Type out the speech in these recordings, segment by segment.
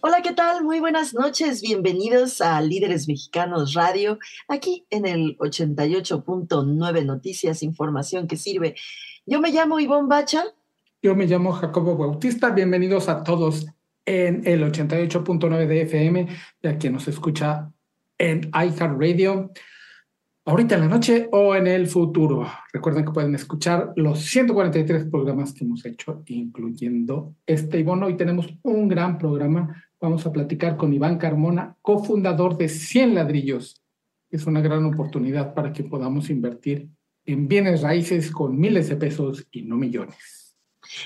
Hola, ¿qué tal? Muy buenas noches. Bienvenidos a Líderes Mexicanos Radio, aquí en el 88.9 Noticias, información que sirve. Yo me llamo Ivonne Bacha. Yo me llamo Jacobo Bautista. Bienvenidos a todos en el 88.9 de FM y a quien nos escucha en iHeartRadio. Ahorita en la noche o en el futuro. Recuerden que pueden escuchar los 143 programas que hemos hecho, incluyendo este. Y bueno, hoy tenemos un gran programa Vamos a platicar con Iván Carmona, cofundador de 100 ladrillos. Es una gran oportunidad para que podamos invertir en bienes raíces con miles de pesos y no millones.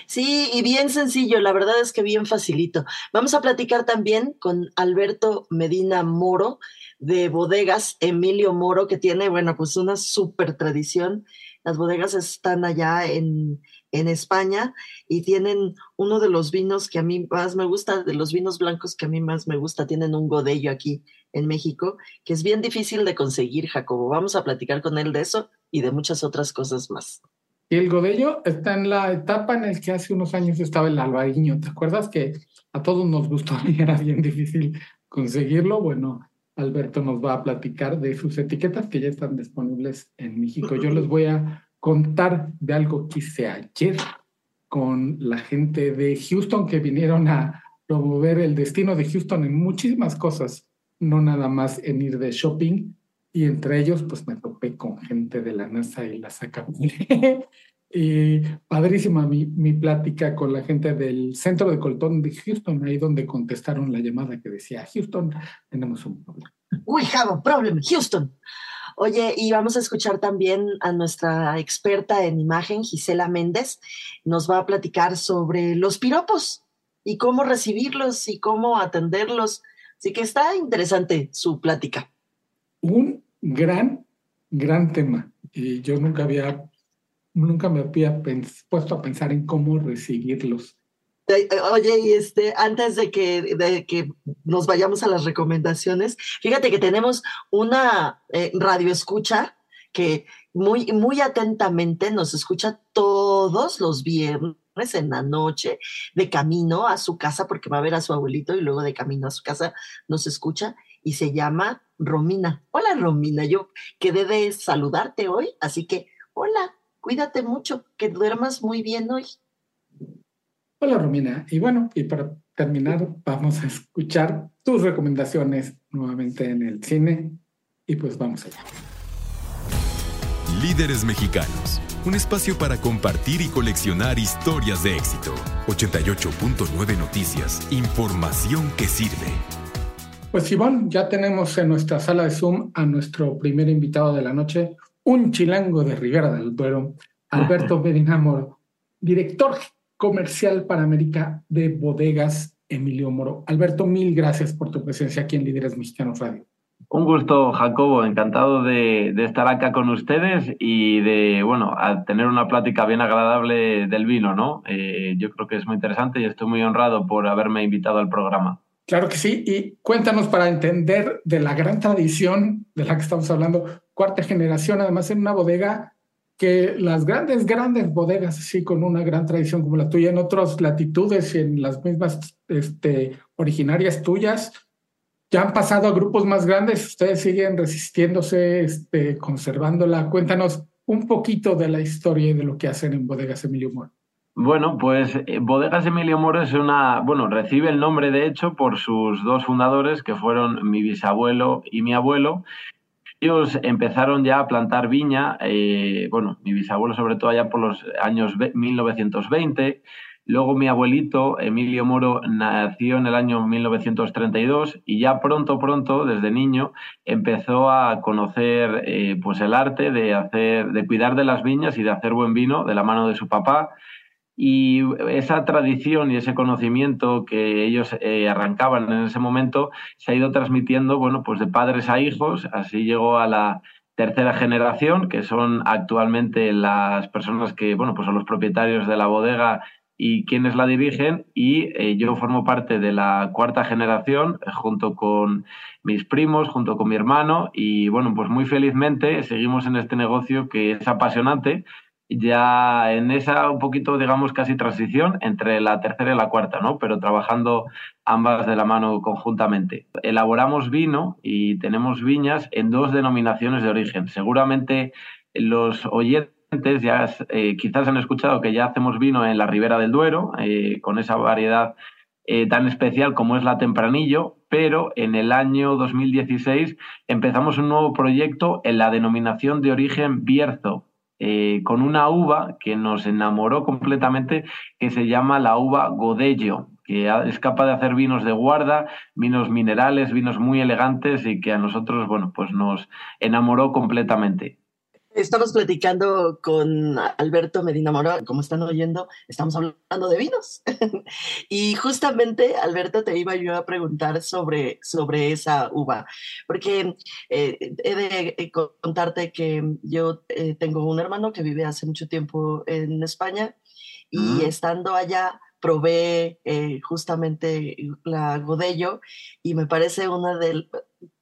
Sí, y bien sencillo, la verdad es que bien facilito. Vamos a platicar también con Alberto Medina Moro de Bodegas Emilio Moro, que tiene, bueno, pues una súper tradición. Las bodegas están allá en, en España y tienen uno de los vinos que a mí más me gusta, de los vinos blancos que a mí más me gusta, tienen un godello aquí en México, que es bien difícil de conseguir, Jacobo. Vamos a platicar con él de eso y de muchas otras cosas más. Y el godello está en la etapa en la que hace unos años estaba el albariño. ¿Te acuerdas que a todos nos gustó y era bien difícil conseguirlo? Bueno, Alberto nos va a platicar de sus etiquetas que ya están disponibles en México. Yo les voy a contar de algo que hice ayer con la gente de Houston que vinieron a promover el destino de Houston en muchísimas cosas, no nada más en ir de shopping. Y entre ellos, pues me topé con gente de la NASA y la Sacapule. y padrísima mi, mi plática con la gente del centro de Colton de Houston, ahí donde contestaron la llamada que decía, Houston, tenemos un problema. We have a problem, Houston. Oye, y vamos a escuchar también a nuestra experta en imagen, Gisela Méndez, nos va a platicar sobre los piropos y cómo recibirlos y cómo atenderlos. Así que está interesante su plática. Un gran, gran tema. Y yo nunca había, nunca me había puesto a pensar en cómo recibirlos. Oye, y este, antes de que, de que nos vayamos a las recomendaciones, fíjate que tenemos una eh, radio escucha que muy, muy atentamente nos escucha todos los viernes en la noche, de camino a su casa, porque va a ver a su abuelito y luego de camino a su casa nos escucha y se llama Romina. Hola Romina, yo quedé de saludarte hoy, así que hola, cuídate mucho, que duermas muy bien hoy. Hola Romina, y bueno, y para terminar vamos a escuchar tus recomendaciones nuevamente en el cine y pues vamos allá. Líderes Mexicanos, un espacio para compartir y coleccionar historias de éxito. 88.9 Noticias, información que sirve. Pues Iván, ya tenemos en nuestra sala de Zoom a nuestro primer invitado de la noche, un chilango de Rivera del Duero, Alberto Medina Moro, director comercial para América de Bodegas Emilio Moro. Alberto, mil gracias por tu presencia aquí en Líderes Mexicanos Radio. Un gusto, Jacobo. Encantado de, estar acá con ustedes y de, bueno, a tener una plática bien agradable del vino, ¿no? Eh, yo creo que es muy interesante y estoy muy honrado por haberme invitado al programa. Claro que sí. Y cuéntanos para entender de la gran tradición de la que estamos hablando, cuarta generación, además en una bodega que las grandes, grandes bodegas, así con una gran tradición como la tuya, en otras latitudes y en las mismas este, originarias tuyas, ya han pasado a grupos más grandes, ustedes siguen resistiéndose, este, conservándola. Cuéntanos un poquito de la historia y de lo que hacen en Bodegas Emilio Moro. Bueno, pues eh, Bodegas Emilio Moro es una, bueno, recibe el nombre de hecho por sus dos fundadores, que fueron mi bisabuelo y mi abuelo, ellos empezaron ya a plantar viña, eh, bueno, mi bisabuelo sobre todo allá por los años 1920, luego mi abuelito, Emilio Moro, nació en el año 1932 y ya pronto, pronto, desde niño, empezó a conocer eh, pues el arte de, hacer, de cuidar de las viñas y de hacer buen vino de la mano de su papá y esa tradición y ese conocimiento que ellos eh, arrancaban en ese momento se ha ido transmitiendo, bueno, pues de padres a hijos, así llegó a la tercera generación, que son actualmente las personas que, bueno, pues son los propietarios de la bodega y quienes la dirigen. Y eh, yo formo parte de la cuarta generación junto con mis primos, junto con mi hermano. Y bueno, pues muy felizmente seguimos en este negocio que es apasionante ya en esa un poquito, digamos, casi transición entre la tercera y la cuarta, ¿no? Pero trabajando ambas de la mano conjuntamente. Elaboramos vino y tenemos viñas en dos denominaciones de origen. Seguramente los oyentes ya eh, quizás han escuchado que ya hacemos vino en la Ribera del Duero, eh, con esa variedad eh, tan especial como es la Tempranillo, pero en el año 2016 empezamos un nuevo proyecto en la denominación de origen Bierzo, eh, con una uva que nos enamoró completamente, que se llama la uva Godello, que es capaz de hacer vinos de guarda, vinos minerales, vinos muy elegantes y que a nosotros, bueno, pues nos enamoró completamente. Estamos platicando con Alberto Medina Mora, como están oyendo, estamos hablando de vinos. y justamente, Alberto, te iba yo a preguntar sobre, sobre esa uva, porque eh, he de eh, contarte que yo eh, tengo un hermano que vive hace mucho tiempo en España y mm. estando allá probé justamente la Godello y me parece una de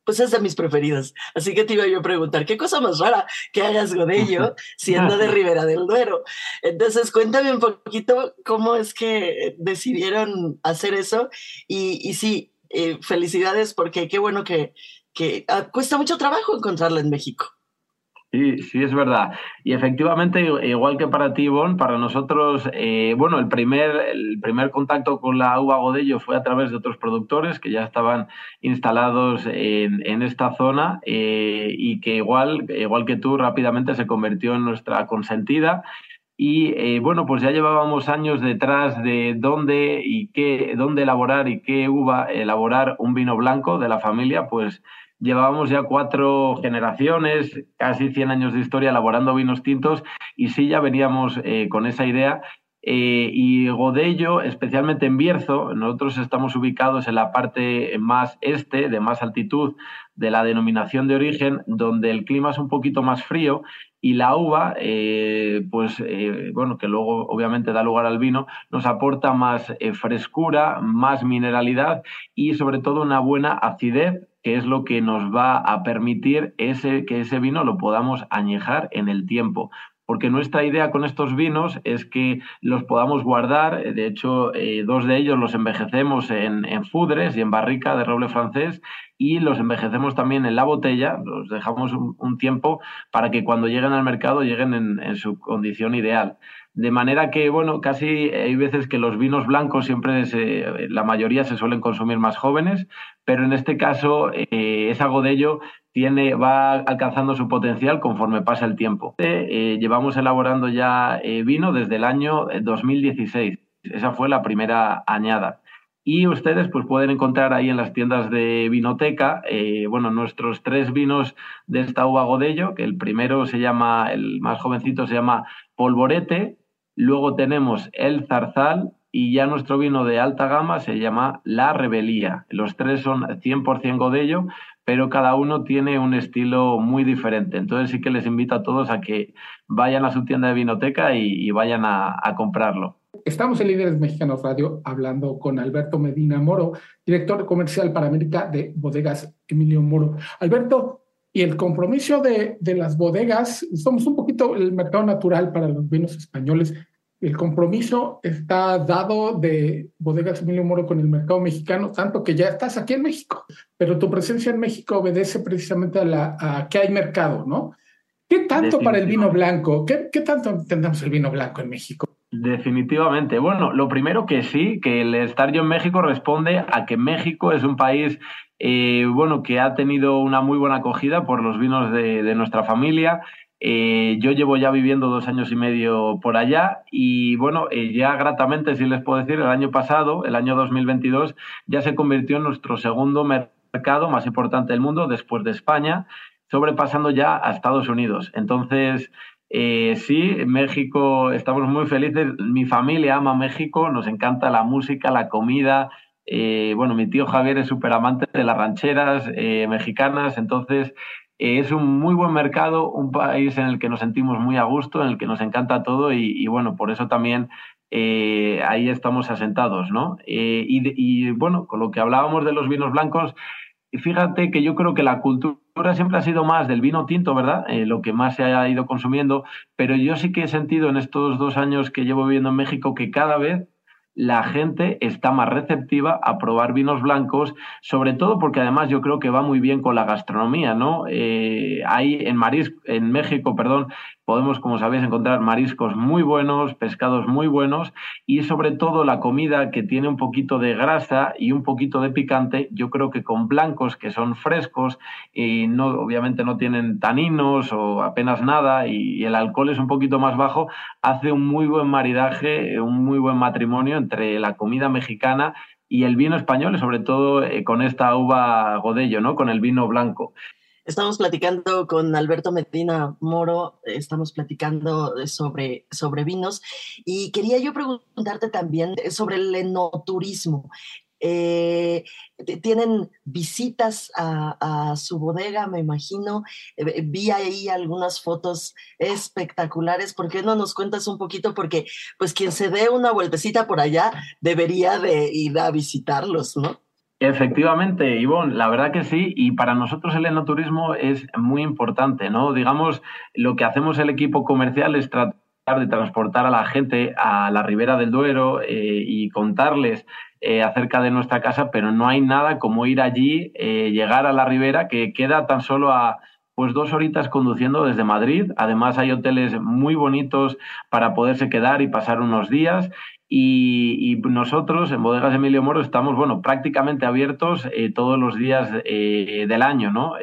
pues es de mis preferidos. Así que te iba yo a preguntar, ¿qué cosa más rara que hagas Godello siendo de Ribera del Duero? Entonces, cuéntame un poquito cómo es que decidieron hacer eso. Y, y sí, eh, felicidades porque qué bueno que, que ah, cuesta mucho trabajo encontrarla en México. Sí, sí, es verdad. Y efectivamente, igual que para ti, Ivonne, para nosotros, eh, bueno, el primer, el primer contacto con la uva Godello fue a través de otros productores que ya estaban instalados en, en esta zona eh, y que igual, igual que tú, rápidamente se convirtió en nuestra consentida. Y eh, bueno, pues ya llevábamos años detrás de dónde y qué, dónde elaborar y qué uva elaborar un vino blanco de la familia, pues llevábamos ya cuatro generaciones, casi 100 años de historia elaborando vinos tintos y sí ya veníamos eh, con esa idea. Eh, y Godello, especialmente en Bierzo, nosotros estamos ubicados en la parte más este, de más altitud de la denominación de origen, donde el clima es un poquito más frío y la uva, eh, pues bueno, que luego obviamente da lugar al vino, nos aporta más frescura, más mineralidad y sobre todo una buena acidez que es lo que nos va a permitir ese, que ese vino lo podamos añejar en el tiempo. Porque nuestra idea con estos vinos es que los podamos guardar. De hecho, eh, dos de ellos los envejecemos en, fudres y en barrica de roble francés y los envejecemos también en la botella. Los dejamos un, tiempo para que cuando lleguen al mercado lleguen en su condición ideal. De manera que, bueno, casi hay veces que los vinos blancos siempre, la mayoría se suelen consumir más jóvenes, pero en este caso eh, esa Godello tiene, va alcanzando su potencial conforme pasa el tiempo. Eh, llevamos elaborando ya eh, vino desde el año 2016. Esa fue la primera añada. Y ustedes pues pueden encontrar ahí en las tiendas de vinoteca, bueno, nuestros tres vinos de esta uva Godello, que el primero se llama, el más jovencito se llama Polvorete, Luego tenemos el zarzal y ya nuestro vino de alta gama se llama La Rebelía. Los tres son 100% godello, pero cada uno tiene un estilo muy diferente. Entonces sí que les invito a todos a que vayan a su tienda de vinoteca y, vayan a, comprarlo. Estamos en Líderes Mexicanos Radio hablando con Alberto Medina Moro, director comercial para América de Bodegas Emilio Moro. Alberto, y el compromiso de, de, las bodegas, somos un poquito el mercado natural para los vinos españoles. El compromiso está dado de Bodegas Emilio Moro con el mercado mexicano, tanto que ya estás aquí en México, pero tu presencia en México obedece precisamente a, la, a que hay mercado, ¿no? ¿Qué tanto para el vino blanco? ¿Qué, ¿Qué tanto entendemos el vino blanco en México? Definitivamente. Bueno, lo primero que sí, que el estar yo en México responde a que México es un país bueno, que ha tenido una muy buena acogida por los vinos de, nuestra familia. Yo llevo ya viviendo dos años y medio por allá y bueno, ya gratamente, si les puedo decir, el año pasado, el año 2022, ya se convirtió en nuestro segundo mercado más importante del mundo después de España, sobrepasando ya a Estados Unidos. Entonces, eh, sí, México, estamos muy felices. Mi familia ama México, nos encanta la música, la comida. Eh, bueno, mi tío Javier es súper amante de las rancheras eh, mexicanas, entonces es un muy buen mercado, un país en el que nos sentimos muy a gusto, en el que nos encanta todo y, bueno, por eso también ahí estamos asentados, ¿no? y, bueno, con lo que hablábamos de los vinos blancos, fíjate que yo creo que la cultura siempre ha sido más del vino tinto, ¿verdad? Eh, lo que más se ha ido consumiendo, pero yo sí que he sentido en estos dos años que llevo viviendo en México que cada vez la gente está más receptiva a probar vinos blancos, sobre todo porque además yo creo que va muy bien con la gastronomía, ¿no? Eh, hay en Maris, en México, perdón, podemos, como sabéis, encontrar mariscos muy buenos, pescados muy buenos y sobre todo la comida que tiene un poquito de grasa y un poquito de picante, yo creo que con blancos que son frescos y no, obviamente no tienen taninos o apenas nada y, el alcohol es un poquito más bajo, hace un muy buen maridaje, un muy buen matrimonio entre la comida mexicana y el vino español, sobre todo eh, con esta uva godello, ¿no? Con el vino blanco. Estamos platicando con Alberto Medina Moro, estamos platicando sobre, sobre vinos y quería yo preguntarte también sobre el enoturismo. Eh, tienen visitas a, su bodega, me imagino. Eh, vi ahí algunas fotos espectaculares. ¿Por qué no nos cuentas un poquito? Porque pues quien se dé una vueltecita por allá debería de ir a visitarlos, ¿no? Efectivamente, Ivonne, la verdad que sí, y para nosotros el enoturismo es muy importante, ¿no? Digamos, lo que hacemos el equipo comercial es tratar de transportar a la gente a la ribera del Duero eh, y contarles eh, acerca de nuestra casa, pero no hay nada como ir allí, eh, llegar a la ribera, que queda tan solo a pues dos horitas conduciendo desde Madrid. Además hay hoteles muy bonitos para poderse quedar y pasar unos días. Y, nosotros en Bodegas Emilio Moro estamos, bueno, prácticamente abiertos eh, todos los días del año, ¿no?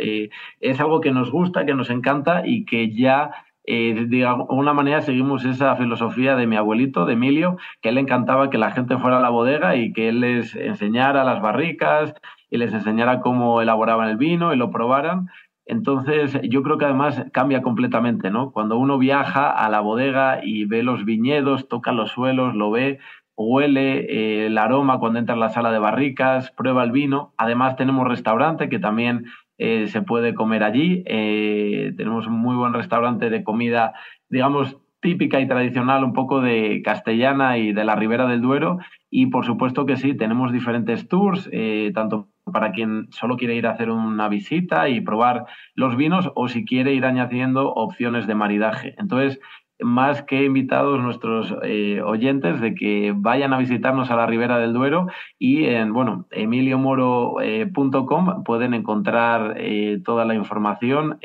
Es algo que nos gusta, que nos encanta y que ya de alguna manera seguimos esa filosofía de mi abuelito, de Emilio, que él le encantaba que la gente fuera a la bodega y que él les enseñara las barricas y les enseñara cómo elaboraban el vino y lo probaran. Entonces, yo creo que además cambia completamente, ¿no? Cuando uno viaja a la bodega y ve los viñedos, toca los suelos, lo ve, huele eh, el aroma cuando entra en la sala de barricas, prueba el vino. Además, tenemos restaurante que también eh, se puede comer allí. Eh, tenemos un muy buen restaurante de comida, digamos, típica y tradicional, un poco de castellana y de la Ribera del Duero. Y por supuesto que sí, tenemos diferentes tours, tanto para quien solo quiere ir a hacer una visita y probar los vinos o si quiere ir añadiendo opciones de maridaje. Entonces, más que invitados nuestros eh, oyentes de que vayan a visitarnos a la Ribera del Duero y en bueno emiliomoro.com eh, pueden encontrar eh, toda la información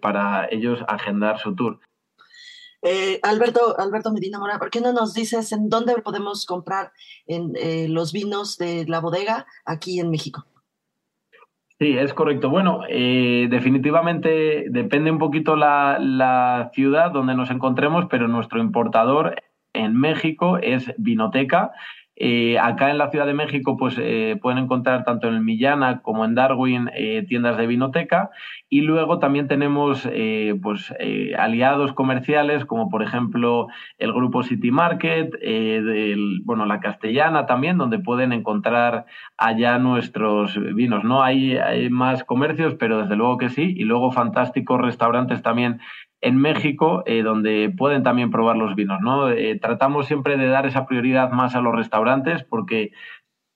para ellos agendar su tour. Alberto, Alberto Medina Mora, ¿por qué no nos dices en dónde podemos comprar en, los vinos de la bodega aquí en México? Sí, es correcto. Bueno, eh, definitivamente depende un poquito la, la ciudad donde nos encontremos, pero nuestro importador en México es Vinoteca eh, acá en la Ciudad de México pues eh, pueden encontrar tanto en el Millana como en Darwin eh, tiendas de vinoteca y luego también tenemos pues aliados comerciales como por ejemplo el grupo City Market, bueno la Castellana también donde pueden encontrar allá nuestros vinos. No hay más comercios pero desde luego que sí y luego fantásticos restaurantes también en México, eh, donde pueden también probar los vinos. ¿no? Eh, tratamos siempre de dar esa prioridad más a los restaurantes porque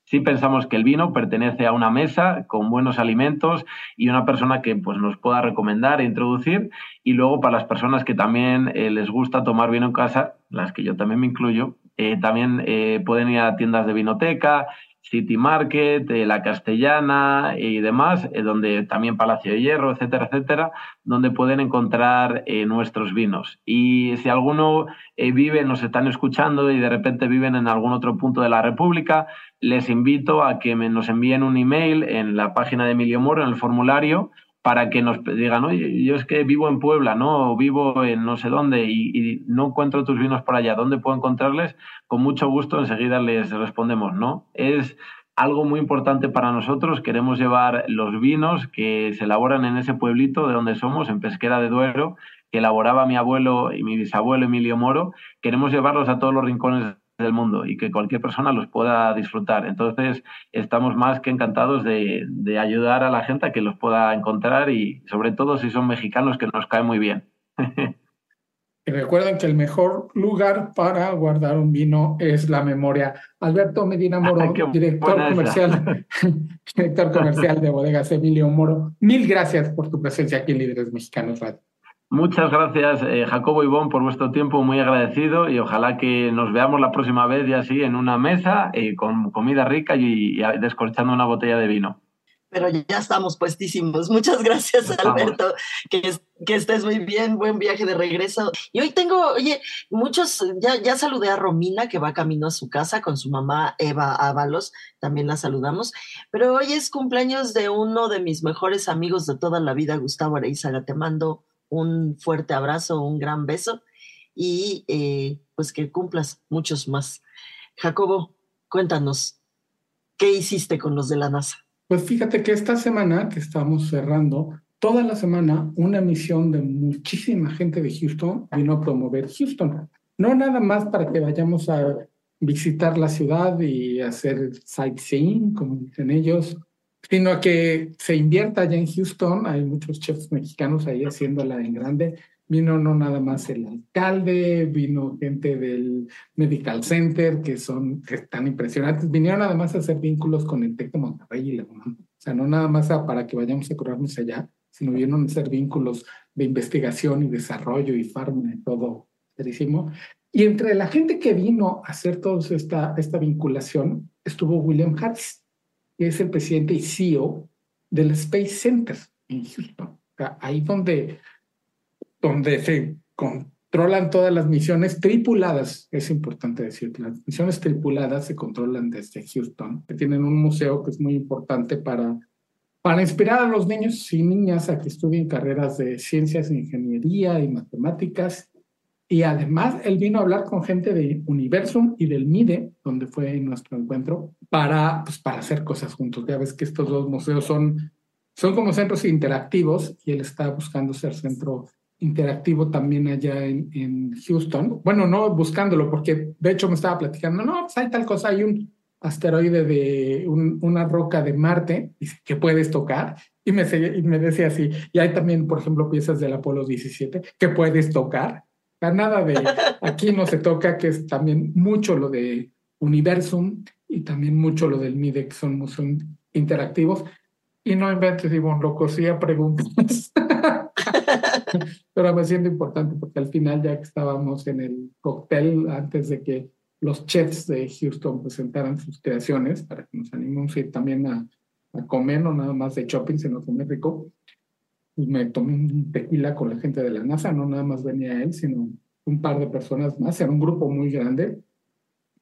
sí pensamos que el vino pertenece a una mesa con buenos alimentos y una persona que pues, nos pueda recomendar e introducir. Y luego para las personas que también eh, les gusta tomar vino en casa, las que yo también me incluyo, también pueden ir a tiendas de vinoteca, City Market, eh, La Castellana y demás, eh, donde también Palacio de Hierro, etcétera, etcétera, donde pueden encontrar eh, nuestros vinos. Y si alguno vive, nos están escuchando y de repente viven en algún otro punto de la República, les invito a que nos envíen un email en la página de Emilio Moro, en el formulario, para que nos digan, oye, yo es que vivo en Puebla, ¿no? O vivo en no sé dónde y, no encuentro tus vinos por allá, ¿dónde puedo encontrarles? Con mucho gusto enseguida les respondemos, ¿no? Es algo muy importante para nosotros, queremos llevar los vinos que se elaboran en ese pueblito de donde somos, en Pesquera de Duero, que elaboraba mi abuelo y mi bisabuelo Emilio Moro, queremos llevarlos a todos los rincones del mundo y que cualquier persona los pueda disfrutar. Entonces, estamos más que encantados de, ayudar a la gente a que los pueda encontrar y sobre todo si son mexicanos que nos cae muy bien. Y recuerden que el mejor lugar para guardar un vino es la memoria. Alberto Medina Moro, director comercial, director comercial de Bodegas Emilio Moro, mil gracias por tu presencia aquí en Líderes Mexicanos Radio. Muchas gracias, eh, Jacobo y Bon, por vuestro tiempo, muy agradecido y ojalá que nos veamos la próxima vez ya así en una mesa eh, con comida rica y, descorchando una botella de vino. Pero ya estamos puestísimos. Muchas gracias, Alberto. Que, que, estés muy bien. Buen viaje de regreso. Y hoy tengo, oye, muchos, ya, ya saludé a Romina, que va camino a su casa con su mamá Eva Ábalos. También la saludamos. Pero hoy es cumpleaños de uno de mis mejores amigos de toda la vida, Gustavo Areizaga. Te mando un fuerte abrazo, un gran beso y eh, pues que cumplas muchos más. Jacobo, cuéntanos, ¿qué hiciste con los de la NASA? Pues fíjate que esta semana que estamos cerrando, toda la semana una misión de muchísima gente de Houston vino a promover Houston. No nada más para que vayamos a visitar la ciudad y hacer sightseeing, como dicen ellos, sino que se invierta allá en Houston. Hay muchos chefs mexicanos ahí haciéndola en grande. Vino no nada más el alcalde, vino gente del Medical Center, que son que están impresionantes. Vinieron además a hacer vínculos con el TEC de Monterrey y la UNAM. O sea, no nada más para que vayamos a curarnos allá, sino vinieron a hacer vínculos de investigación y desarrollo y farma y todo serísimo. Y entre la gente que vino a hacer toda esta, esta vinculación estuvo William Harris que es el presidente y CEO del Space Center. En Houston. Ahí donde, donde se controlan todas las misiones tripuladas, es importante decir, las misiones tripuladas se controlan desde Houston, que tienen un museo que es muy importante para, para inspirar a los niños y niñas a que estudien carreras de ciencias, ingeniería y matemáticas y además él vino a hablar con gente de Universum y del MIDE, donde fue nuestro encuentro, para, pues, para hacer cosas juntos. Ya ves que estos dos museos son, son como centros interactivos y él está buscando ser centro interactivo también allá en, en Houston. Bueno, no buscándolo, porque de hecho me estaba platicando, no, pues hay tal cosa, hay un asteroide de una roca de Marte que puedes tocar. Y me, y me decía así, y hay también, por ejemplo, piezas del Apolo 17 que puedes tocar nada de aquí no se toca, que es también mucho lo de Universum y también mucho lo del MIDE, que son, son interactivos. Y no inventes, Ivonne, lo cosía preguntas. Pero me siento importante porque al final, ya que estábamos en el cóctel, antes de que los chefs de Houston presentaran sus creaciones, para que nos animemos ir también a, a comer, no nada más de shopping, sino comer rico, y me tomé un tequila con la gente de la NASA, no nada más venía él, sino un par de personas más, era un grupo muy grande,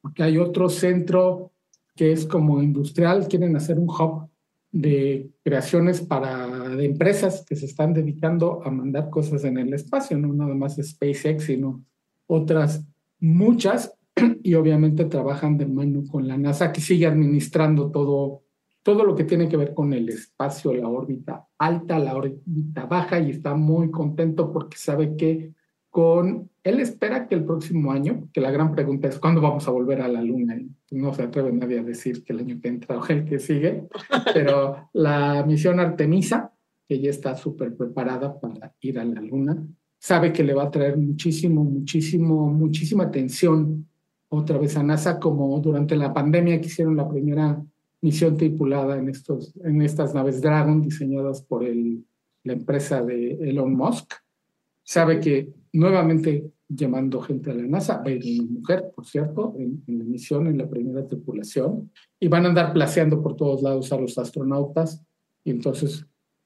porque hay otro centro que es como industrial, quieren hacer un hub de creaciones para de empresas que se están dedicando a mandar cosas en el espacio, no nada más SpaceX, sino otras muchas, y obviamente trabajan de mano con la NASA, que sigue administrando todo todo lo que tiene que ver con el espacio, la órbita alta, la órbita baja, y está muy contento porque sabe que con él espera que el próximo año, que la gran pregunta es cuándo vamos a volver a la Luna. No se atreve nadie a decir que el año que entra o el que sigue, pero la misión Artemisa, que ya está súper preparada para ir a la Luna, sabe que le va a traer muchísimo, muchísimo, muchísima atención otra vez a NASA, como durante la pandemia que hicieron la primera misión tripulada en, estos, en estas naves Dragon diseñadas por el, la empresa de Elon Musk. Sabe que nuevamente llevando gente a la NASA. Va a ir una mujer, por cierto, en, la misión, en la primera tripulación. Y van a andar placeando por todos lados a los astronautas. Y entonces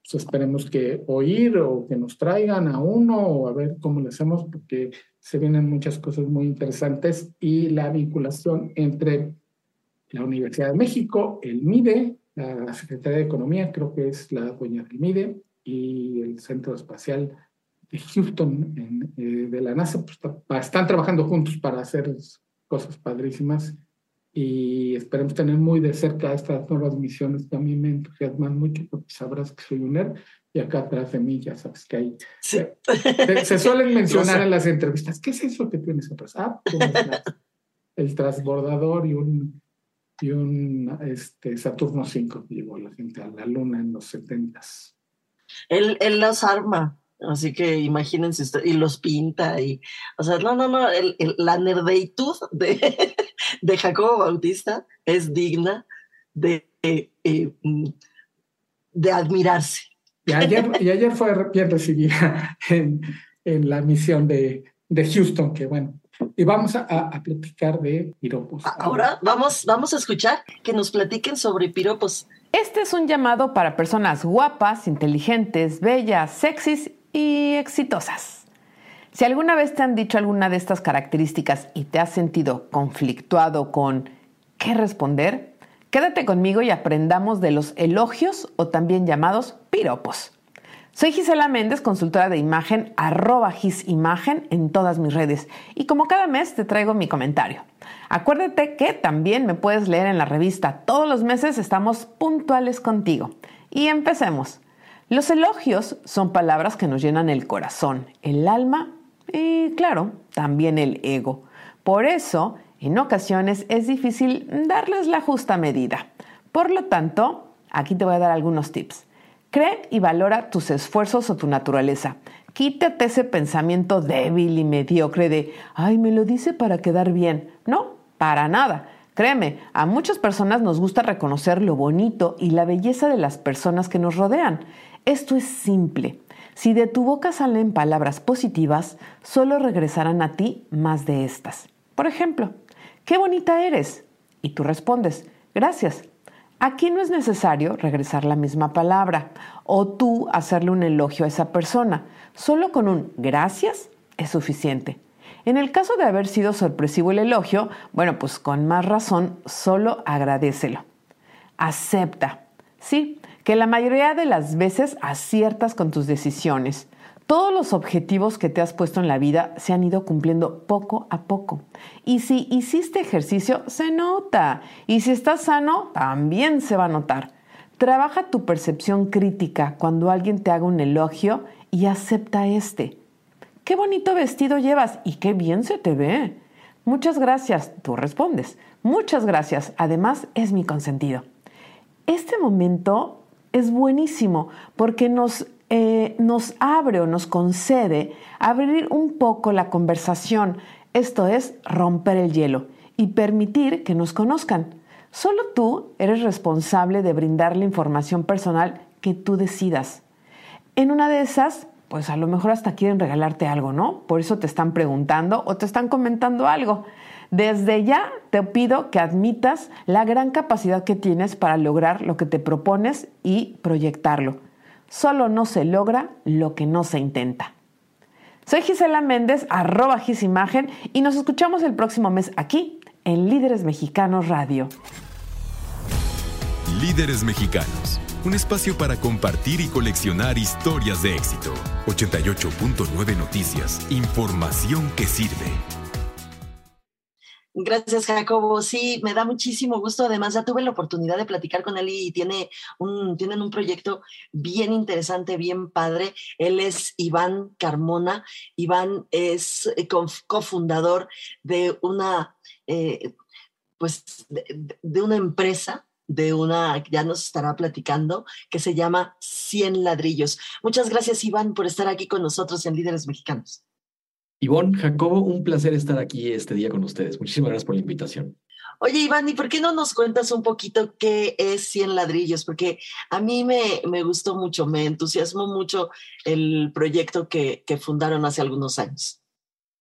pues, esperemos que oír o que nos traigan a uno o a ver cómo le hacemos, porque se vienen muchas cosas muy interesantes. Y la vinculación entre la Universidad de México, el MIDE, la Secretaría de Economía, creo que es la dueña del MIDE, y el Centro Espacial de Houston eh, de la NASA, pues, están trabajando juntos para hacer cosas padrísimas y esperemos tener muy de cerca estas nuevas misiones que a mí me entusiasman mucho porque sabrás que soy un nerd y acá atrás de mí ya sabes que hay. Se, suelen mencionar en las entrevistas, ¿qué es eso que tienes atrás? Ah, pues, el transbordador y un y un este, Saturno 5 que llevó la gente a la Luna en los 70 Él, él los arma, así que imagínense, y los pinta, y, o sea, no, no, no, la nerdeitud de, de Jacobo Bautista es digna de, eh, de admirarse. Y ayer, y ayer fue bien recibida en, en la misión de, de Houston, que bueno, y vamos a, platicar de piropos. Ahora vamos, vamos a escuchar que nos platiquen sobre piropos. Este es un llamado para personas guapas, inteligentes, bellas, sexys y exitosas. Si alguna vez te han dicho alguna de estas características y te has sentido conflictuado con qué responder, quédate conmigo y aprendamos de los elogios o también llamados piropos. Soy Gisela Méndez, consultora de imagen, arroba gisimagen en todas mis redes. Y como cada mes te traigo mi comentario. Acuérdate que también me puedes leer en la revista. Todos los meses estamos puntuales contigo. Y empecemos. Los elogios son palabras que nos llenan el corazón, el alma y, claro, también el ego. Por eso, en ocasiones es difícil darles la justa medida. Por lo tanto, aquí te voy a dar algunos tips. Cree y valora tus esfuerzos o tu naturaleza. Quítate ese pensamiento débil y mediocre de, ay, me lo dice para quedar bien. No, para nada. Créeme, a muchas personas nos gusta reconocer lo bonito y la belleza de las personas que nos rodean. Esto es simple. Si de tu boca salen palabras positivas, solo regresarán a ti más de estas. Por ejemplo, qué bonita eres. Y tú respondes, gracias. Aquí no es necesario regresar la misma palabra o tú hacerle un elogio a esa persona. Solo con un gracias es suficiente. En el caso de haber sido sorpresivo el elogio, bueno, pues con más razón, solo agradecelo. Acepta. Sí, que la mayoría de las veces aciertas con tus decisiones. Todos los objetivos que te has puesto en la vida se han ido cumpliendo poco a poco. Y si hiciste ejercicio, se nota. Y si estás sano, también se va a notar. Trabaja tu percepción crítica cuando alguien te haga un elogio y acepta este. Qué bonito vestido llevas y qué bien se te ve. Muchas gracias, tú respondes. Muchas gracias, además es mi consentido. Este momento es buenísimo porque nos eh, nos abre o nos concede abrir un poco la conversación, esto es romper el hielo y permitir que nos conozcan. Solo tú eres responsable de brindar la información personal que tú decidas. En una de esas, pues a lo mejor hasta quieren regalarte algo, ¿no? Por eso te están preguntando o te están comentando algo. Desde ya te pido que admitas la gran capacidad que tienes para lograr lo que te propones y proyectarlo. Solo no se logra lo que no se intenta. Soy Gisela Méndez, arroba Gisimagen, y nos escuchamos el próximo mes aquí en Líderes Mexicanos Radio. Líderes Mexicanos, un espacio para compartir y coleccionar historias de éxito. 88.9 Noticias, información que sirve. Gracias, Jacobo. Sí, me da muchísimo gusto. Además, ya tuve la oportunidad de platicar con él y tiene un, tienen un proyecto bien interesante, bien padre. Él es Iván Carmona. Iván es eh, cofundador de una, eh, pues, de, una empresa de una, ya nos estará platicando, que se llama 100 ladrillos. Muchas gracias, Iván, por estar aquí con nosotros en Líderes Mexicanos. Ivonne, Jacobo, un placer estar aquí este día con ustedes. Muchísimas gracias por la invitación. Oye, Iván, ¿y por qué no nos cuentas un poquito qué es 100 ladrillos? Porque a mí me, me gustó mucho, me entusiasmó mucho el proyecto que, que fundaron hace algunos años.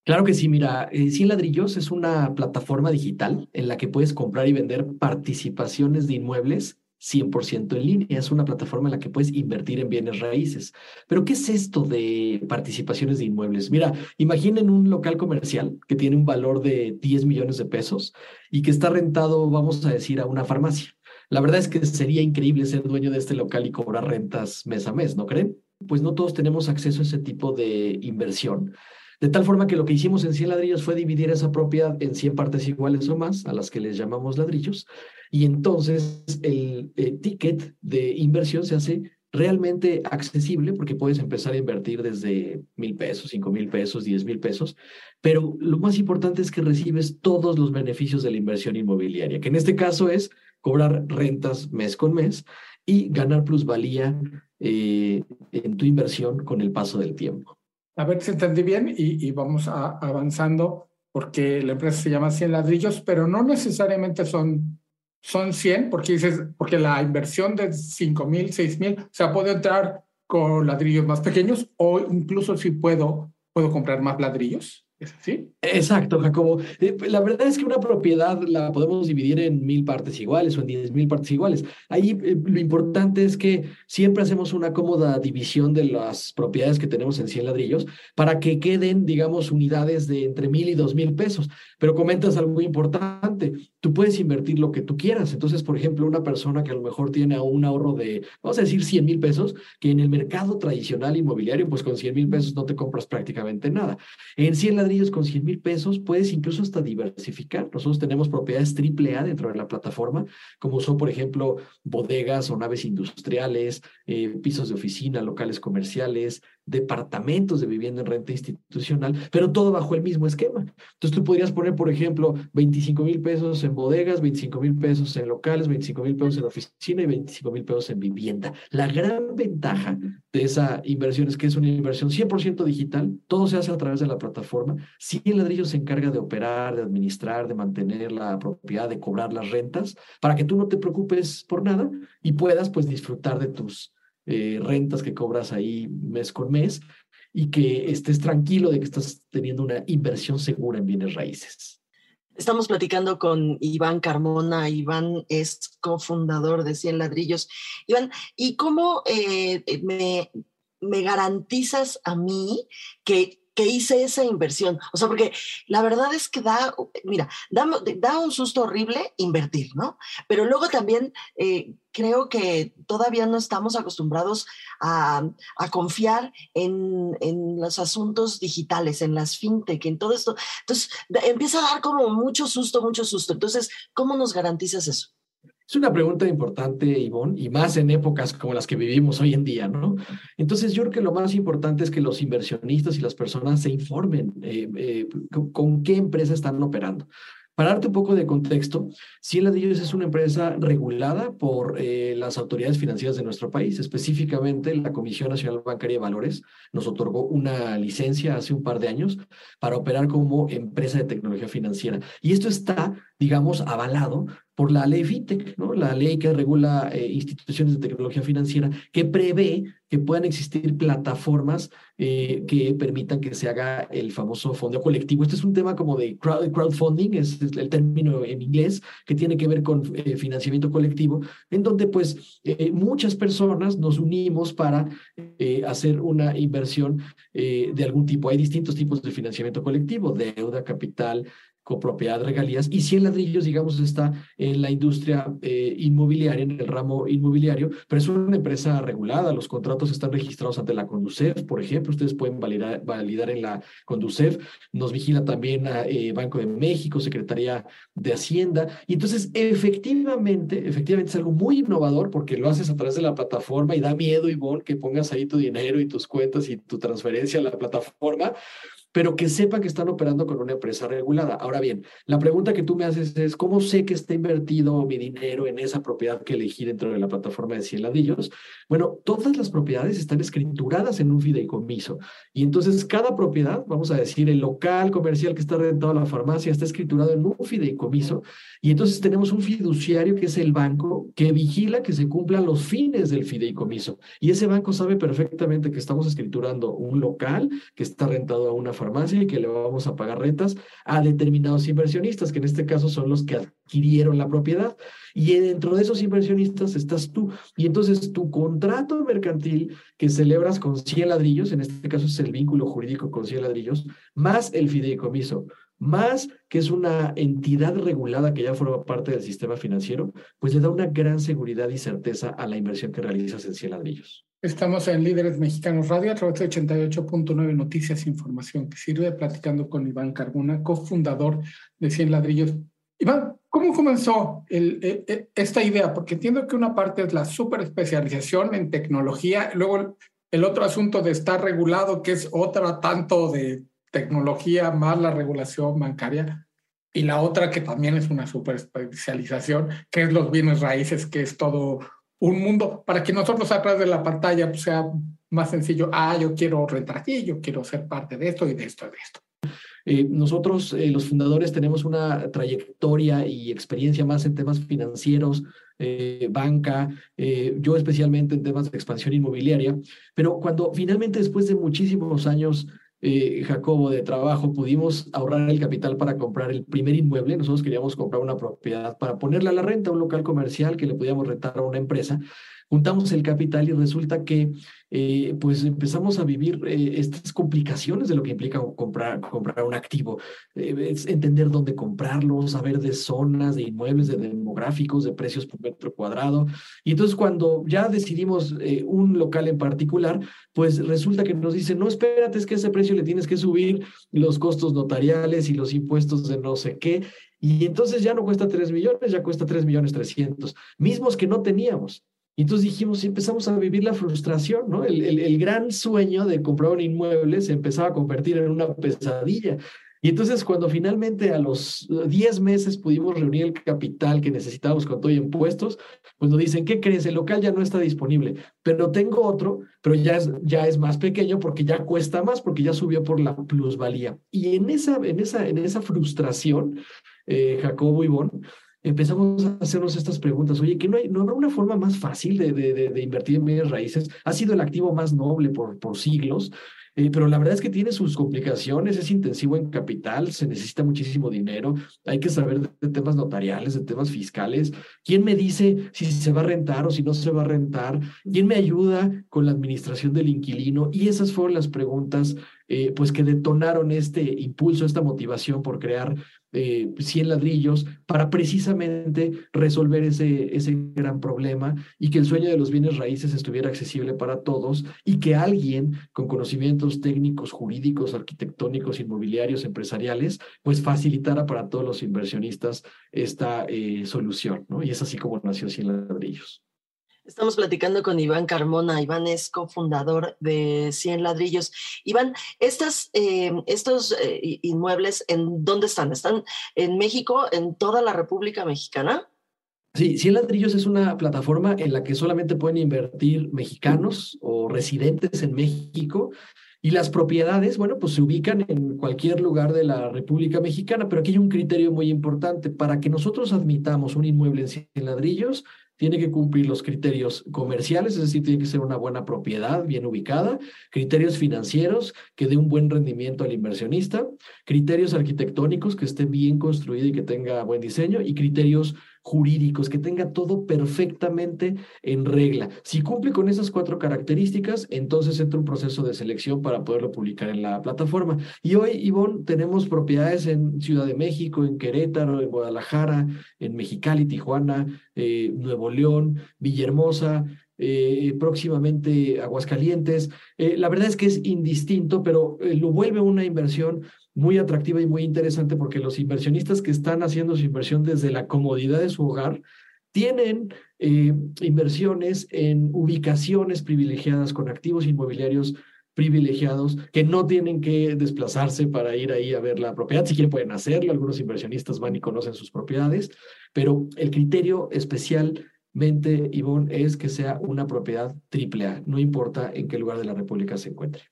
Claro que sí, mira, eh, Cien Ladrillos es una plataforma digital en la que puedes comprar y vender participaciones de inmuebles 100% en línea. Es una plataforma en la que puedes invertir en bienes raíces. Pero, ¿qué es esto de participaciones de inmuebles? Mira, imaginen un local comercial que tiene un valor de 10 millones de pesos y que está rentado, vamos a decir, a una farmacia. La verdad es que sería increíble ser dueño de este local y cobrar rentas mes a mes, ¿no creen? Pues no todos tenemos acceso a ese tipo de inversión. De tal forma que lo que hicimos en 100 ladrillos fue dividir esa propiedad en 100 partes iguales o más, a las que les llamamos ladrillos, y entonces el, ticket de inversión se hace realmente accesible porque puedes empezar a invertir desde mil pesos, cinco mil pesos, diez mil pesos, pero lo más importante es que recibes todos los beneficios de la inversión inmobiliaria, que en este caso es cobrar rentas mes con mes y ganar plusvalía eh, en tu inversión con el paso del tiempo. A ver si entendí bien y, vamos avanzando porque la empresa se llama 100 ladrillos, pero no necesariamente son, son 100 porque dices, porque la inversión de 5 mil, 6 mil, o sea, puedo entrar con ladrillos más pequeños o incluso si puedo, puedo comprar más ladrillos. ¿Sí? Exacto, Jacobo. Eh, la verdad es que una propiedad la podemos dividir en mil partes iguales o en diez mil partes iguales. Ahí eh, lo importante es que siempre hacemos una cómoda división de las propiedades que tenemos en 100 ladrillos para que queden, digamos, unidades de entre mil y dos mil pesos. Pero comentas algo muy importante. Tú puedes invertir lo que tú quieras. Entonces, por ejemplo, una persona que a lo mejor tiene un ahorro de, vamos a decir, 100 mil pesos, que en el mercado tradicional inmobiliario, pues con 100 mil pesos no te compras prácticamente nada. En 100 ladrillos con 100 mil pesos puedes incluso hasta diversificar. Nosotros tenemos propiedades triple A dentro de la plataforma, como son, por ejemplo, bodegas o naves industriales, eh, pisos de oficina, locales comerciales, departamentos de vivienda en renta institucional, pero todo bajo el mismo esquema. Entonces tú podrías poner, por ejemplo, 25 mil pesos en bodegas, 25 mil pesos en locales, 25 mil pesos en oficina y 25 mil pesos en vivienda. La gran ventaja de esa inversión es que es una inversión 100% digital, todo se hace a través de la plataforma. Si el ladrillo se encarga de operar, de administrar, de mantener la propiedad, de cobrar las rentas, para que tú no te preocupes por nada y puedas pues disfrutar de tus eh, rentas que cobras ahí mes con mes y que estés tranquilo de que estás teniendo una inversión segura en bienes raíces. Estamos platicando con Iván Carmona. Iván es cofundador de Cien Ladrillos. Iván, ¿y cómo eh, me, me garantizas a mí que que hice esa inversión. O sea, porque la verdad es que da, mira, da, un susto horrible invertir, ¿no? Pero luego también eh, creo que todavía no estamos acostumbrados a, confiar en, los asuntos digitales, en las fintech, en todo esto. Entonces, empieza a dar como mucho susto, mucho susto. Entonces, ¿cómo nos garantizas eso? Es una pregunta importante, Ivonne, y más en épocas como las que vivimos hoy en día, ¿no? Entonces, yo creo que lo más importante es que los inversionistas y las personas se informen eh, eh, con qué empresa están operando. Para darte un poco de contexto, Cien Ladrillos es una empresa regulada por eh, las autoridades financieras de nuestro país, específicamente la Comisión Nacional Bancaria de Valores nos otorgó una licencia hace un par de años para operar como empresa de tecnología financiera. Y esto está, digamos, avalado por la ley FinTech, ¿no? la ley que regula eh, instituciones de tecnología financiera, que prevé que puedan existir plataformas eh, que permitan que se haga el famoso fondo colectivo. Este es un tema como de crowdfunding, es el término en inglés, que tiene que ver con eh, financiamiento colectivo, en donde pues muchas personas nos unimos para hacer una inversión de algún tipo. Hay distintos tipos de financiamiento colectivo, deuda, capital, copropiedad, regalías, y 100 ladrillos, digamos, está en la industria eh, inmobiliaria, en el ramo inmobiliario, pero es una empresa regulada, los contratos están registrados ante la Conducef, por ejemplo, ustedes pueden validar, validar en la Conducef, nos vigila también eh, Banco de México, Secretaría de Hacienda, y entonces efectivamente, efectivamente es algo muy innovador porque lo haces a través de la plataforma y da miedo, Ivonne, que pongas ahí tu dinero y tus cuentas y tu transferencia a la plataforma, pero que sepan que están operando con una empresa regulada. Ahora bien, la pregunta que tú me haces es, ¿cómo sé que está invertido mi dinero en esa propiedad que elegí dentro de la plataforma de Cien Ladillos? Bueno, todas las propiedades están escrituradas en un fideicomiso y entonces cada propiedad, vamos a decir, el local comercial que está rentado a la farmacia está escriturado en un fideicomiso y entonces tenemos un fiduciario que es el banco que vigila que se cumplan los fines del fideicomiso y ese banco sabe perfectamente que estamos escriturando un local que está rentado a una farmacia farmacia y que le vamos a pagar rentas a determinados inversionistas, que en este caso son los que adquirieron la propiedad. Y dentro de esos inversionistas estás tú. Y entonces tu contrato mercantil que celebras con 100 ladrillos, en este caso es el vínculo jurídico con 100 ladrillos, más el fideicomiso, más que es una entidad regulada que ya forma parte del sistema financiero, pues le da una gran seguridad y certeza a la inversión que realizas en 100 ladrillos. Estamos en Líderes Mexicanos Radio a través de 88.9 Noticias e Información, que sirve platicando con Iván Carbona, cofundador de 100 ladrillos. Iván, ¿cómo comenzó el, e, e, esta idea? Porque entiendo que una parte es la super especialización en tecnología, luego el otro asunto de estar regulado, que es otra tanto de tecnología más la regulación bancaria. Y la otra que también es una super especialización, que es los bienes raíces, que es todo un mundo para que nosotros a través de la pantalla pues, sea más sencillo. Ah, yo quiero rentar aquí, yo quiero ser parte de esto y de esto y de esto. Eh, nosotros, eh, los fundadores, tenemos una trayectoria y experiencia más en temas financieros, eh, banca, yo especialmente en temas de expansión inmobiliaria, pero cuando finalmente después de muchísimos años eh, Jacobo, de trabajo, pudimos ahorrar el capital para comprar el primer inmueble. Nosotros queríamos comprar una propiedad para ponerla a la renta, un local comercial que le podíamos rentar a una empresa juntamos el capital y resulta que eh, pues empezamos a vivir eh, estas complicaciones de lo que implica comprar, comprar un activo, eh, entender dónde comprarlo, saber de zonas, de inmuebles, de demográficos, de precios por metro cuadrado. Y entonces cuando ya decidimos un local en particular, pues resulta que nos dicen, no, espérate, es que ese precio le tienes que subir los costos notariales y los impuestos de no sé qué. Y entonces ya no cuesta 3 millones, ya cuesta 3 millones 300, mismos que no teníamos. Y entonces dijimos, y empezamos a vivir la frustración, ¿no? El, el, el, gran sueño de comprar un inmueble se empezaba a convertir en una pesadilla. Y entonces cuando finalmente a los 10 meses pudimos reunir el capital que necesitábamos con todo y impuestos, pues nos dicen, ¿qué crees? El local ya no está disponible, pero tengo otro, pero ya es, ya es más pequeño porque ya cuesta más, porque ya subió por la plusvalía. Y en esa, en esa, en esa frustración, eh, Jacobo y Bon, empezamos a hacernos estas preguntas. Oye, ¿que no, habrá una forma más fácil de, invertir en bienes raíces? Ha sido el activo más noble por, siglos. Eh, pero la verdad es que tiene sus complicaciones, es intensivo en capital, se necesita muchísimo dinero, hay que saber de, de, temas notariales, de temas fiscales. ¿Quién me dice si se va a rentar o si no se va a rentar? ¿Quién me ayuda con la administración del inquilino? Y esas fueron las preguntas eh, pues que detonaron este impulso, esta motivación por crear eh, 100 ladrillos para precisamente resolver ese, ese gran problema y que el sueño de los bienes raíces estuviera accesible para todos y que alguien con conocimientos técnicos, jurídicos, arquitectónicos, inmobiliarios, empresariales, pues facilitara para todos los inversionistas esta eh, solución, ¿no? Y es así como nació 100 ladrillos. Estamos platicando con Iván Carmona. Iván es cofundador de 100 Ladrillos. Iván, estas, eh, estos eh, inmuebles, ¿en dónde están? ¿Están en México, en toda la República Mexicana? Sí, 100 Ladrillos es una plataforma en la que solamente pueden invertir mexicanos o residentes en México. Y las propiedades, bueno, pues se ubican en cualquier lugar de la República Mexicana, pero aquí hay un criterio muy importante. Para que nosotros admitamos un inmueble en 100 ladrillos, tiene que cumplir los criterios comerciales, es decir, tiene que ser una buena propiedad bien ubicada, criterios financieros que dé un buen rendimiento al inversionista, criterios arquitectónicos que esté bien construido y que tenga buen diseño y criterios jurídicos, que tenga todo perfectamente en regla. Si cumple con esas cuatro características, entonces entra un proceso de selección para poderlo publicar en la plataforma. Y hoy, Ivonne, tenemos propiedades en Ciudad de México, en Querétaro, en Guadalajara, en Mexicali, Tijuana, eh, Nuevo León, Villahermosa, eh, próximamente Aguascalientes. Eh, la verdad es que es indistinto, pero lo vuelve una inversión muy atractiva y muy interesante porque los inversionistas que están haciendo su inversión desde la comodidad de su hogar tienen eh, inversiones en ubicaciones privilegiadas con activos inmobiliarios privilegiados que no tienen que desplazarse para ir ahí a ver la propiedad. Si quieren pueden hacerlo, algunos inversionistas van y conocen sus propiedades, pero el criterio especialmente, Ivonne, es que sea una propiedad triple A, no importa en qué lugar de la República se encuentre.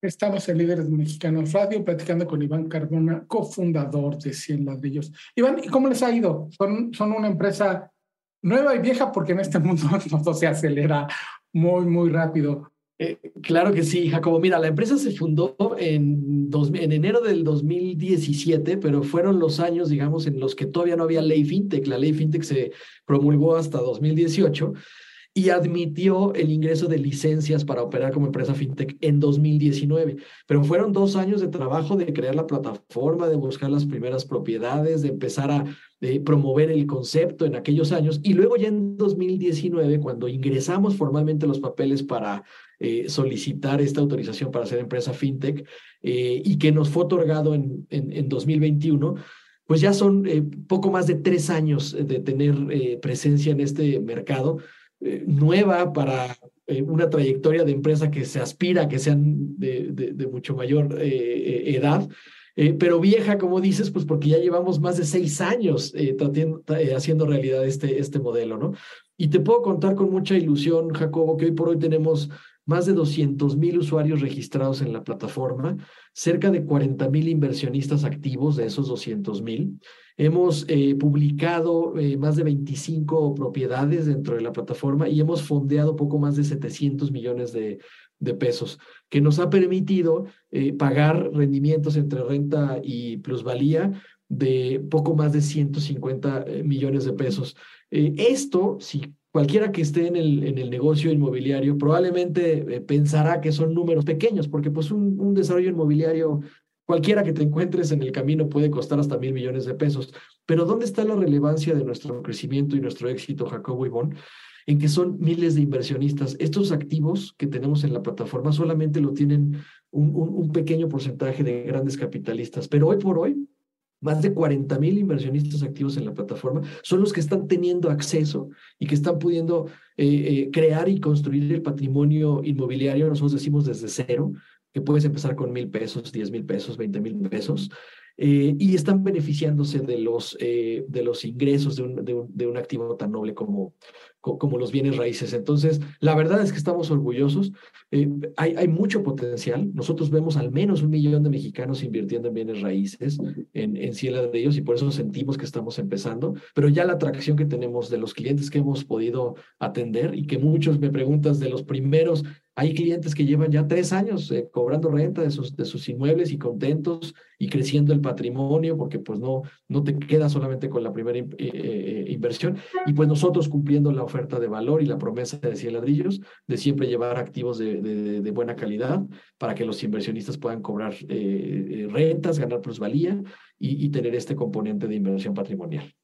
Estamos en Líderes Mexicanos Radio platicando con Iván Cardona, cofundador de 100 Ladrillos. Iván, ¿y cómo les ha ido? Son, son una empresa nueva y vieja porque en este mundo todo se acelera muy, muy rápido. Eh, claro que sí, Jacobo. Mira, la empresa se fundó en, en enero del 2017, pero fueron los años, digamos, en los que todavía no había ley fintech. La ley fintech se promulgó hasta 2018 y admitió el ingreso de licencias para operar como empresa fintech en 2019. Pero fueron dos años de trabajo de crear la plataforma, de buscar las primeras propiedades, de empezar a promover el concepto en aquellos años. Y luego ya en 2019, cuando ingresamos formalmente los papeles para eh, solicitar esta autorización para ser empresa fintech eh, y que nos fue otorgado en, en, 2021, pues ya son eh, poco más de tres años de tener presencia en este mercado eh, nueva para eh, una trayectoria de empresa que se aspira a que sean de, mucho mayor eh, edad, pero vieja, como dices, pues porque ya llevamos más de seis años haciendo realidad este, este modelo, ¿no? Y te puedo contar con mucha ilusión, Jacobo, que hoy por hoy tenemos más de 200 mil usuarios registrados en la plataforma, cerca de 40 mil inversionistas activos de esos 200 mil. Hemos eh, publicado eh, más de 25 propiedades dentro de la plataforma y hemos fondeado poco más de 700 millones de, pesos, que nos ha permitido eh, pagar rendimientos entre renta y plusvalía de poco más de 150 millones de pesos. esto, si cualquiera que esté en el, en el negocio inmobiliario probablemente pensará que son números pequeños, porque pues un, un desarrollo inmobiliario Cualquiera que te encuentres en el camino puede costar hasta mil millones de pesos. Pero ¿dónde está la relevancia de nuestro crecimiento y nuestro éxito, Jacobo y Bon? En que son miles de inversionistas. Estos activos que tenemos en la plataforma solamente lo tienen un, pequeño porcentaje de grandes capitalistas. Pero hoy por hoy, más de 40 mil inversionistas activos en la plataforma son los que están teniendo acceso y que están pudiendo eh, eh, crear y construir el patrimonio inmobiliario, nosotros decimos desde cero, que puedes empezar con mil pesos, diez mil pesos, veinte mil pesos, eh, y están beneficiándose de los, eh, de los ingresos de un, de, un, de un, activo tan noble como, como los bienes raíces. Entonces, la verdad es que estamos orgullosos. Eh, hay, hay mucho potencial. Nosotros vemos al menos un millón de mexicanos invirtiendo en bienes raíces en, en Ciela de ellos y por eso sentimos que estamos empezando. Pero ya la atracción que tenemos de los clientes que hemos podido atender y que muchos me preguntas de los primeros hay clientes que llevan ya tres años eh, cobrando renta de sus, de sus inmuebles y contentos y creciendo el patrimonio porque pues no, no te quedas solamente con la primera eh, eh, inversión y pues nosotros cumpliendo la oferta de valor y la promesa de Cien Ladrillos de siempre llevar activos de, de, buena calidad para que los inversionistas puedan cobrar rentas, ganar plusvalía y, y tener este componente de inversión patrimonial.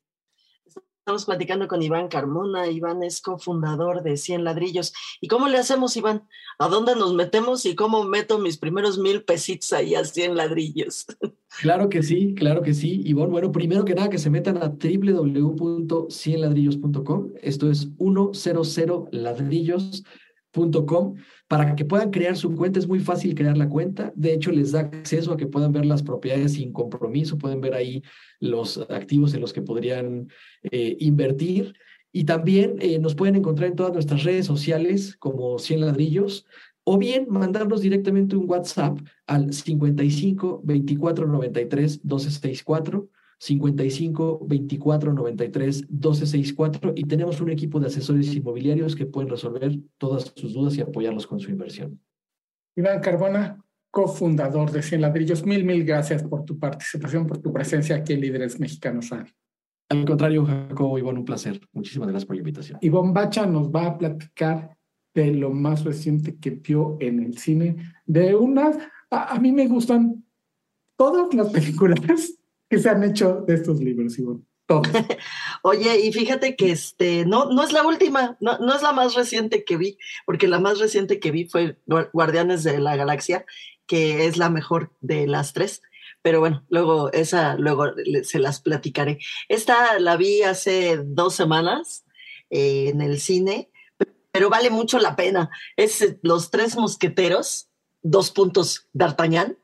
Estamos platicando con Iván Carmona. Iván es cofundador de 100 ladrillos. ¿Y cómo le hacemos, Iván? ¿A dónde nos metemos y cómo meto mis primeros mil pesitos ahí a 100 ladrillos? Claro que sí, claro que sí. Iván, bueno, primero que nada que se metan a www.100ladrillos.com. Esto es 100 ladrillos para que puedan crear su cuenta. Es muy fácil crear la cuenta. De hecho, les da acceso a que puedan ver las propiedades sin compromiso. Pueden ver ahí los activos en los que podrían eh, invertir. Y también eh, nos pueden encontrar en todas nuestras redes sociales como 100 ladrillos o bien mandarnos directamente un WhatsApp al 55 24 93 12 64 55 24 93 12 64 y tenemos un equipo de asesores inmobiliarios que pueden resolver todas sus dudas y apoyarlos con su inversión. Iván Carbona, cofundador de Cien Ladrillos, mil, mil gracias por tu participación, por tu presencia aquí en Líderes Mexicanos Al contrario, Jacobo, Iván, un placer. Muchísimas gracias por la invitación. Iván Bacha nos va a platicar de lo más reciente que vio en el cine, de unas, a, a mí me gustan todas las películas que se han hecho de estos libros, Ivonne? Oye, y fíjate que este, no, no es la última, no, no es la más reciente que vi, porque la más reciente que vi fue Guardianes de la Galaxia, que es la mejor de las tres. Pero bueno, luego esa, luego se las platicaré. Esta la vi hace dos semanas eh, en el cine, pero vale mucho la pena. Es Los Tres Mosqueteros, dos puntos D'Artagnan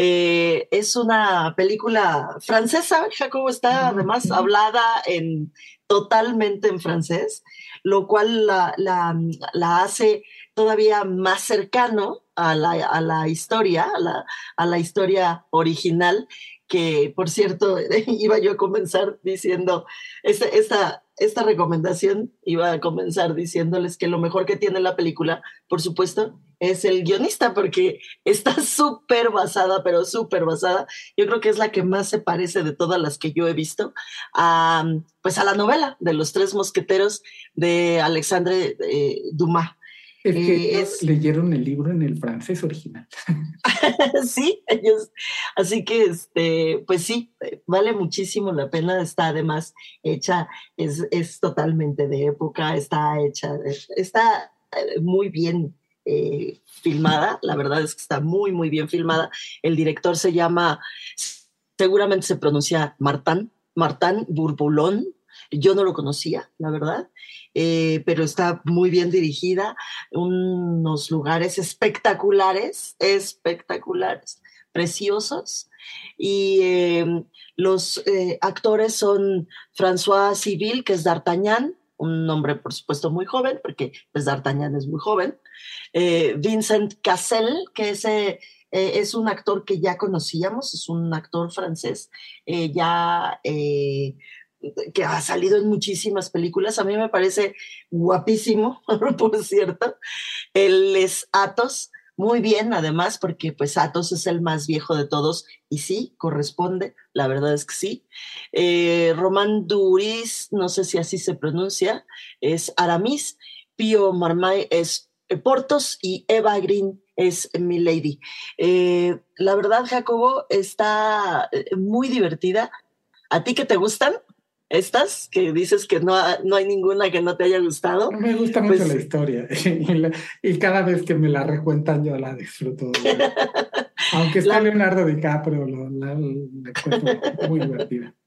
eh, es una película francesa, Jacobo está además hablada en, totalmente en francés, lo cual la, la, hace todavía más cercano a la, a la historia, a la, a la, historia original, que por cierto, iba yo a comenzar diciendo, esta, esta, esta recomendación iba a comenzar diciéndoles que lo mejor que tiene la película, por supuesto, es el guionista, porque está súper basada, pero súper basada. Yo creo que es la que más se parece de todas las que yo he visto a, pues a la novela de los tres mosqueteros de Alexandre eh, Dumas. Es que eh, leyeron el libro en el francés original. sí, ellos. Así que, este, pues sí, vale muchísimo la pena. Está además hecha, es, es totalmente de época, está hecha, está eh, muy bien eh, filmada. La verdad es que está muy, muy bien filmada. El director se llama, seguramente se pronuncia Martán, Martán Burbulón. Yo no lo conocía, la verdad. Eh, pero está muy bien dirigida, unos lugares espectaculares, espectaculares, preciosos. Y em, los eh, actores son François Civil, que es D'Artagnan, un hombre por supuesto muy joven, porque pues, D'Artagnan es muy joven. Eh, Vincent Cassel, que es, es un actor que ya conocíamos, es un actor francés, ya que ha salido en muchísimas películas. A mí me parece guapísimo, por cierto. Él es Athos, muy bien además, porque pues Athos es el más viejo de todos y sí, corresponde, la verdad es que sí. Eh, Román Duris, no sé si así se pronuncia, es Aramis, Pío Marmay es Portos y Eva Green es Milady. Eh, la verdad, Jacobo, está eh, muy divertida. ¿A ti que te gustan? Estas que dices que no, no hay ninguna que no te haya gustado. Me gusta mucho pues la historia y, cada vez que me la recuentan yo la disfruto. Aunque está Leonardo DiCaprio, la, la, muy divertida.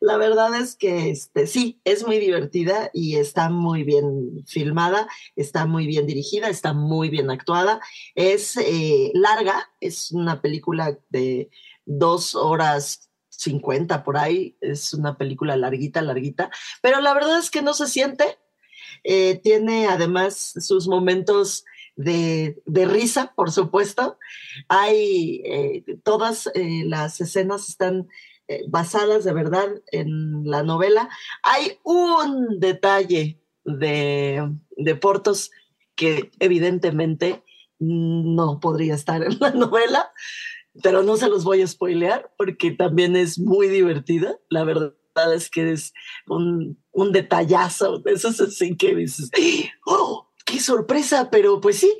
La verdad es que este, sí, es muy divertida y está muy bien filmada, está muy bien dirigida, está muy bien actuada. Es eh, larga, es una película de dos horas 50 por ahí, es una película larguita, larguita, pero la verdad es que no se siente. Eh, tiene además sus momentos de, risa, por supuesto. Hay eh, todas eh, las escenas están basadas de verdad en la novela. Hay un detalle de, de Portos que evidentemente no podría estar en la novela, pero no se los voy a spoilear porque también es muy divertida. La verdad es que es un, un detallazo. Eso es así que dices, ¡oh, qué sorpresa! Pero pues sí,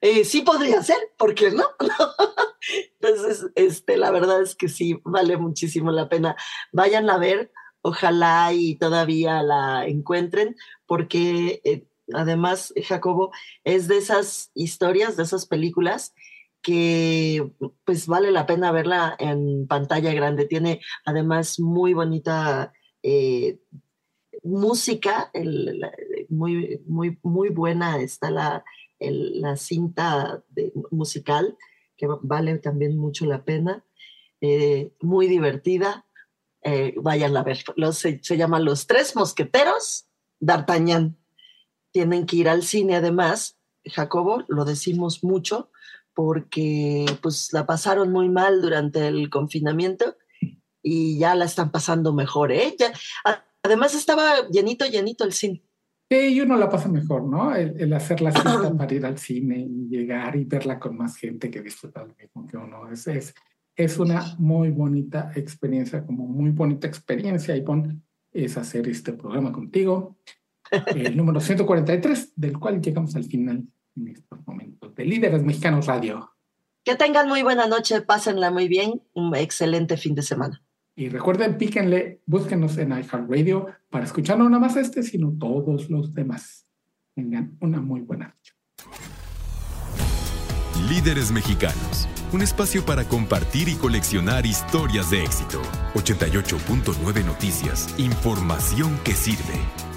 eh, sí podría ser, ¿por qué no? Entonces, este, la verdad es que sí, vale muchísimo la pena. Vayan a ver, ojalá y todavía la encuentren, porque eh, además, Jacobo, es de esas historias, de esas películas que pues vale la pena verla en pantalla grande. Tiene además muy bonita eh, música, muy, muy, muy buena está la, la cinta musical, que vale también mucho la pena. Eh, muy divertida. Eh, vayan a ver. se, se llaman Los Tres Mosqueteros D'Artagnan. Tienen que ir al cine además. Jacobo, lo decimos mucho, porque pues la pasaron muy mal durante el confinamiento y ya la están pasando mejor, ¿eh? además estaba llenito, llenito el cine. Sí, uno la pasa mejor, ¿no? El, hacer la cita para ir al cine y llegar y verla con más gente que disfruta lo mismo que uno. Es, es, es una muy bonita experiencia, como muy bonita experiencia, Ivonne, es hacer este programa contigo. El número 143, del cual llegamos al final en estos momentos de Líderes Mexicanos Radio. Que tengan muy buena noche, pásenla muy bien, un excelente fin de semana. Y recuerden, píquenle, búsquenos en iHeartRadio para escuchar no nada más este, sino todos los demás. Tengan una muy buena noche. Líderes Mexicanos, un espacio para compartir y coleccionar historias de éxito. 88.9 Noticias, información que sirve.